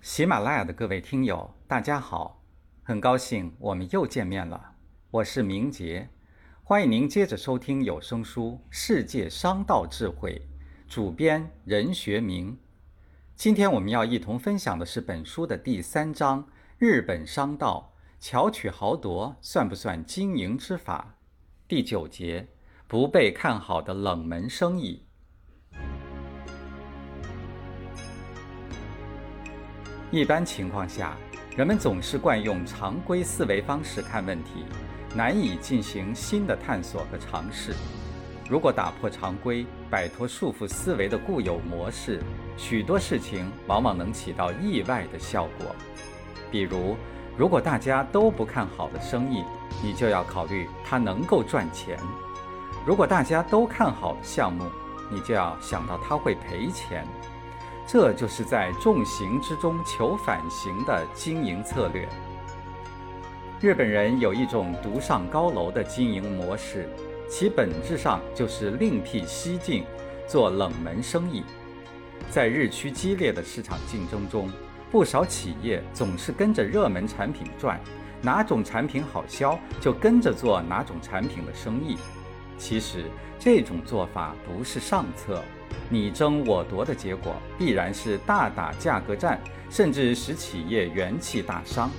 喜马拉雅的各位听友，大家好，很高兴我们又见面了。我是明杰，欢迎您接着收听有声书《世界商道智慧》，主编任学明。今天我们要一同分享的是本书的第三章：日本商道巧取豪夺算不算经营之法？第九节：不被看好的冷门生意。一般情况下，人们总是惯用常规思维方式看问题，难以进行新的探索和尝试。如果打破常规，摆脱束缚思维的固有模式，许多事情往往能起到意外的效果。比如，如果大家都不看好的生意，你就要考虑它能够赚钱；如果大家都看好项目，你就要想到它会赔钱。这就是在重形之中求反形的经营策略。日本人有一种独上高楼的经营模式，其本质上就是另辟蹊径，做冷门生意。在日趋激烈的市场竞争中，不少企业总是跟着热门产品转，哪种产品好销就跟着做哪种产品的生意。其实这种做法不是上策。你争我夺的结果必然是大打价格战，甚至使企业元气大伤。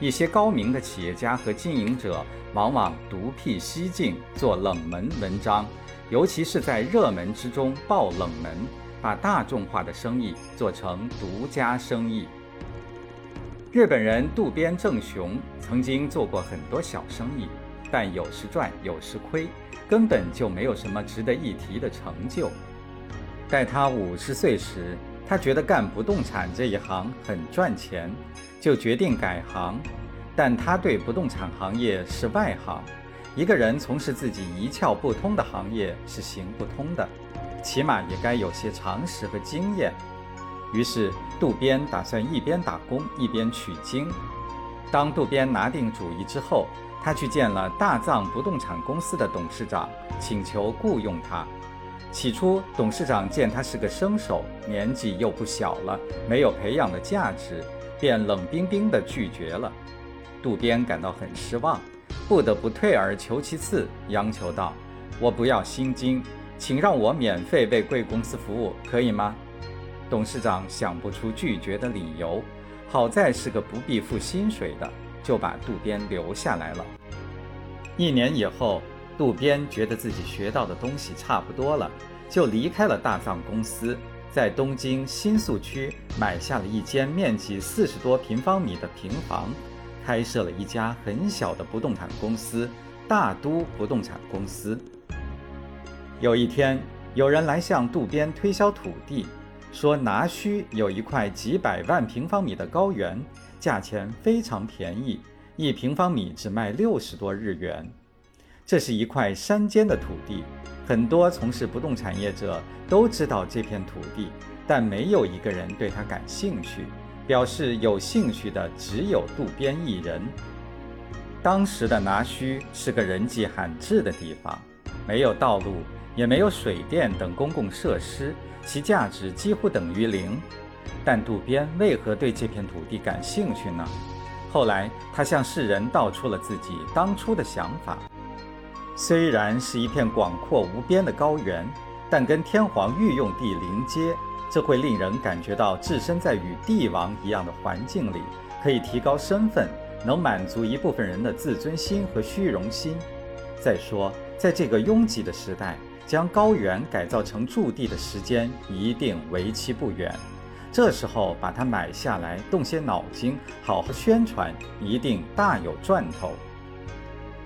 一些高明的企业家和经营者往往独辟蹊径，做冷门文章，尤其是在热门之中爆冷门，把大众化的生意做成独家生意。日本人渡边正雄曾经做过很多小生意，但有时赚有时亏，根本就没有什么值得一提的成就。待他五十岁时，他觉得干不动产这一行很赚钱，就决定改行。但他对不动产行业是外行，一个人从事自己一窍不通的行业是行不通的，起码也该有些常识和经验。于是渡边打算一边打工一边取经。当渡边拿定主意之后，他去见了大藏不动产公司的董事长，请求雇佣他。起初，董事长见他是个生手，年纪又不小了，没有培养的价值，便冷冰冰地拒绝了。渡边感到很失望，不得不退而求其次，央求道：“我不要薪金，请让我免费为贵公司服务，可以吗？”董事长想不出拒绝的理由，好在是个不必付薪水的，就把渡边留下来了。一年以后。渡边觉得自己学到的东西差不多了，就离开了大藏公司，在东京新宿区买下了一间面积四十多平方米的平房，开设了一家很小的不动产公司——大都不动产公司。有一天，有人来向渡边推销土地，说拿须有一块几百万平方米的高原，价钱非常便宜，一平方米只卖六十多日元。这是一块山间的土地，很多从事不动产业者都知道这片土地，但没有一个人对它感兴趣。表示有兴趣的只有渡边一人。当时的拿须是个人迹罕至的地方，没有道路，也没有水电等公共设施，其价值几乎等于零。但渡边为何对这片土地感兴趣呢？后来他向世人道出了自己当初的想法。虽然是一片广阔无边的高原，但跟天皇御用地临街，这会令人感觉到置身在与帝王一样的环境里，可以提高身份，能满足一部分人的自尊心和虚荣心。再说，在这个拥挤的时代，将高原改造成驻地的时间一定为期不远。这时候把它买下来，动些脑筋，好好宣传，一定大有赚头。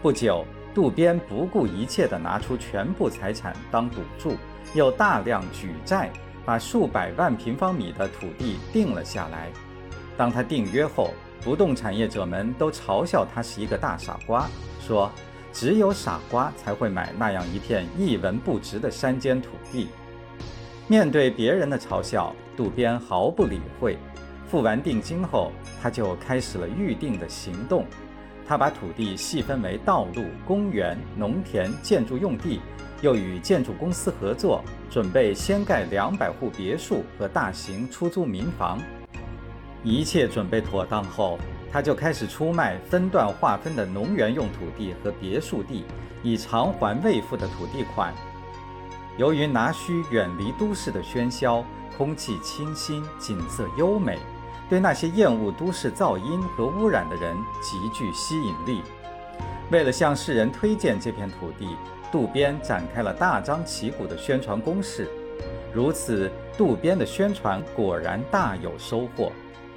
不久。渡边不顾一切地拿出全部财产当赌注，又大量举债，把数百万平方米的土地定了下来。当他订约后，不动产业者们都嘲笑他是一个大傻瓜，说只有傻瓜才会买那样一片一文不值的山间土地。面对别人的嘲笑，渡边毫不理会。付完定金后，他就开始了预定的行动。他把土地细分为道路、公园、农田、建筑用地，又与建筑公司合作，准备先盖两百户别墅和大型出租民房。一切准备妥当后，他就开始出卖分段划分的农园用土地和别墅地，以偿还未付的土地款。由于拿须远离都市的喧嚣，空气清新，景色优美，对那些厌恶都市噪音和污染的人极具吸引力。为了向世人推荐这片土地，渡边展开了大张旗鼓的宣传攻势。如此，渡边的宣传果然大有收获。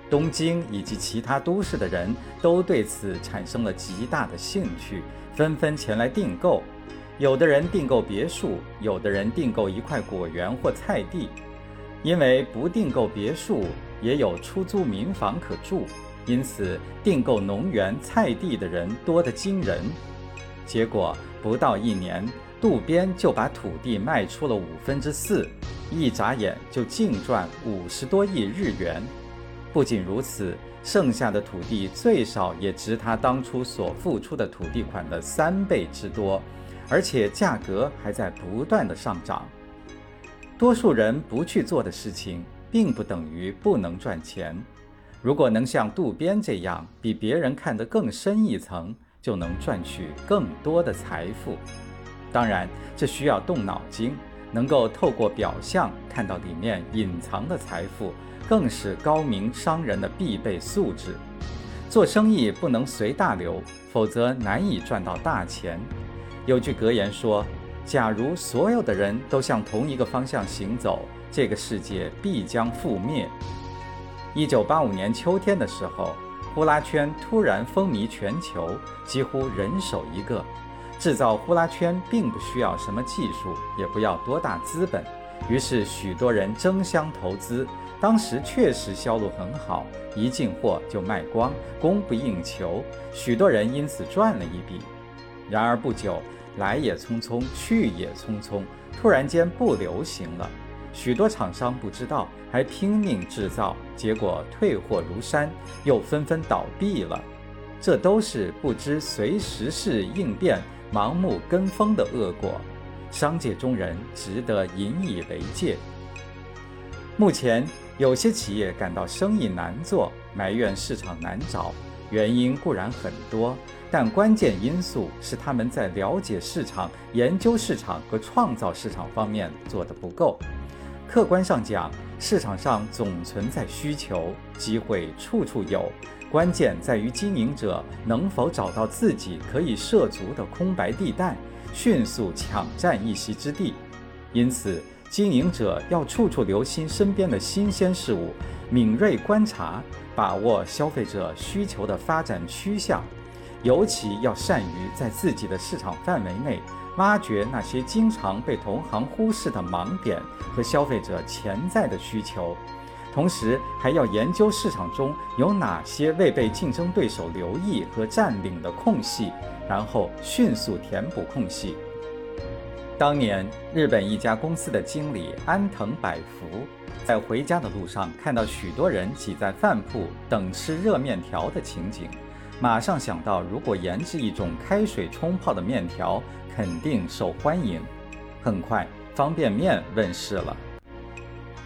东京以及其他都市的人都对此产生了极大的兴趣，纷纷前来订购。有的人订购别墅，有的人订购一块果园或菜地。因为不订购别墅，也有出租民房可住，因此订购农园菜地的人多得惊人。结果不到一年，渡边就把土地卖出了五分之四，一眨眼就净赚五十多亿日元。不仅如此，剩下的土地最少也值他当初所付出的土地款的三倍之多，而且价格还在不断的上涨。多数人不去做的事情，并不等于不能赚钱。如果能像渡边这样，比别人看得更深一层，就能赚取更多的财富。当然，这需要动脑筋，能够透过表象看到里面隐藏的财富。更是高明商人的必备素质。做生意不能随大流，否则难以赚到大钱。有句格言说：“假如所有的人都向同一个方向行走，这个世界必将覆灭。”一九八五年秋天的时候，呼啦圈突然风靡全球，几乎人手一个。制造呼啦圈并不需要什么技术，也不要多大资本，于是许多人争相投资。当时确实销路很好，一进货就卖光，供不应求，许多人因此赚了一笔。然而不久，来也匆匆，去也匆匆，突然间不流行了。许多厂商不知道，还拼命制造，结果退货如山，又纷纷倒闭了。这都是不知随时势应变、盲目跟风的恶果。商界中人值得引以为戒。目前。有些企业感到生意难做，埋怨市场难找，原因固然很多，但关键因素是他们在了解市场、研究市场和创造市场方面做得不够。客观上讲，市场上总存在需求，机会处处有，关键在于经营者能否找到自己可以涉足的空白地带，迅速抢占一席之地。因此。经营者要处处留心身边的新鲜事物，敏锐观察，把握消费者需求的发展趋向，尤其要善于在自己的市场范围内挖掘那些经常被同行忽视的盲点和消费者潜在的需求，同时还要研究市场中有哪些未被竞争对手留意和占领的空隙，然后迅速填补空隙。当年，日本一家公司的经理安藤百福，在回家的路上看到许多人挤在饭铺等吃热面条的情景，马上想到，如果研制一种开水冲泡的面条，肯定受欢迎。很快，方便面问世了。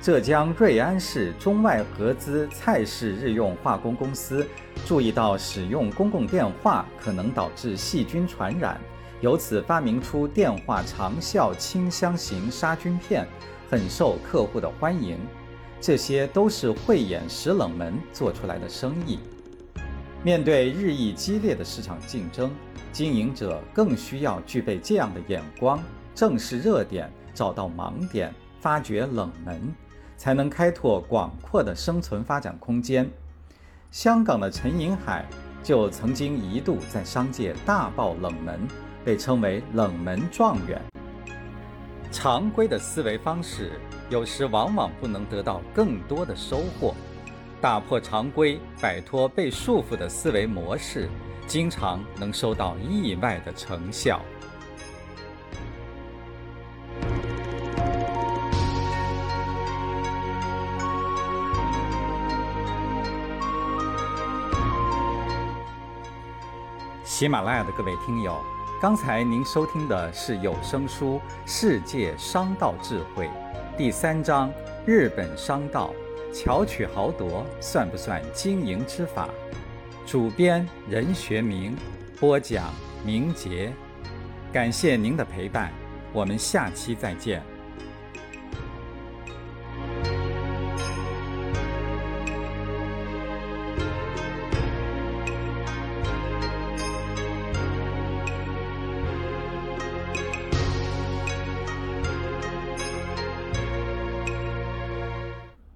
浙江瑞安市中外合资蔡氏日用化工公司注意到，使用公共电话可能导致细菌传染。由此发明出电话长效清香型杀菌片，很受客户的欢迎。这些都是慧眼识冷门做出来的生意。面对日益激烈的市场竞争，经营者更需要具备这样的眼光：正视热点，找到盲点，发掘冷门，才能开拓广阔的生存发展空间。香港的陈银海就曾经一度在商界大爆冷门。被称为冷门状元。常规的思维方式有时往往不能得到更多的收获，打破常规、摆脱被束缚的思维模式，经常能收到意外的成效。喜马拉雅的各位听友。刚才您收听的是有声书《世界商道智慧》第三章《日本商道》，巧取豪夺算不算经营之法？主编任学明，播讲明杰。感谢您的陪伴，我们下期再见。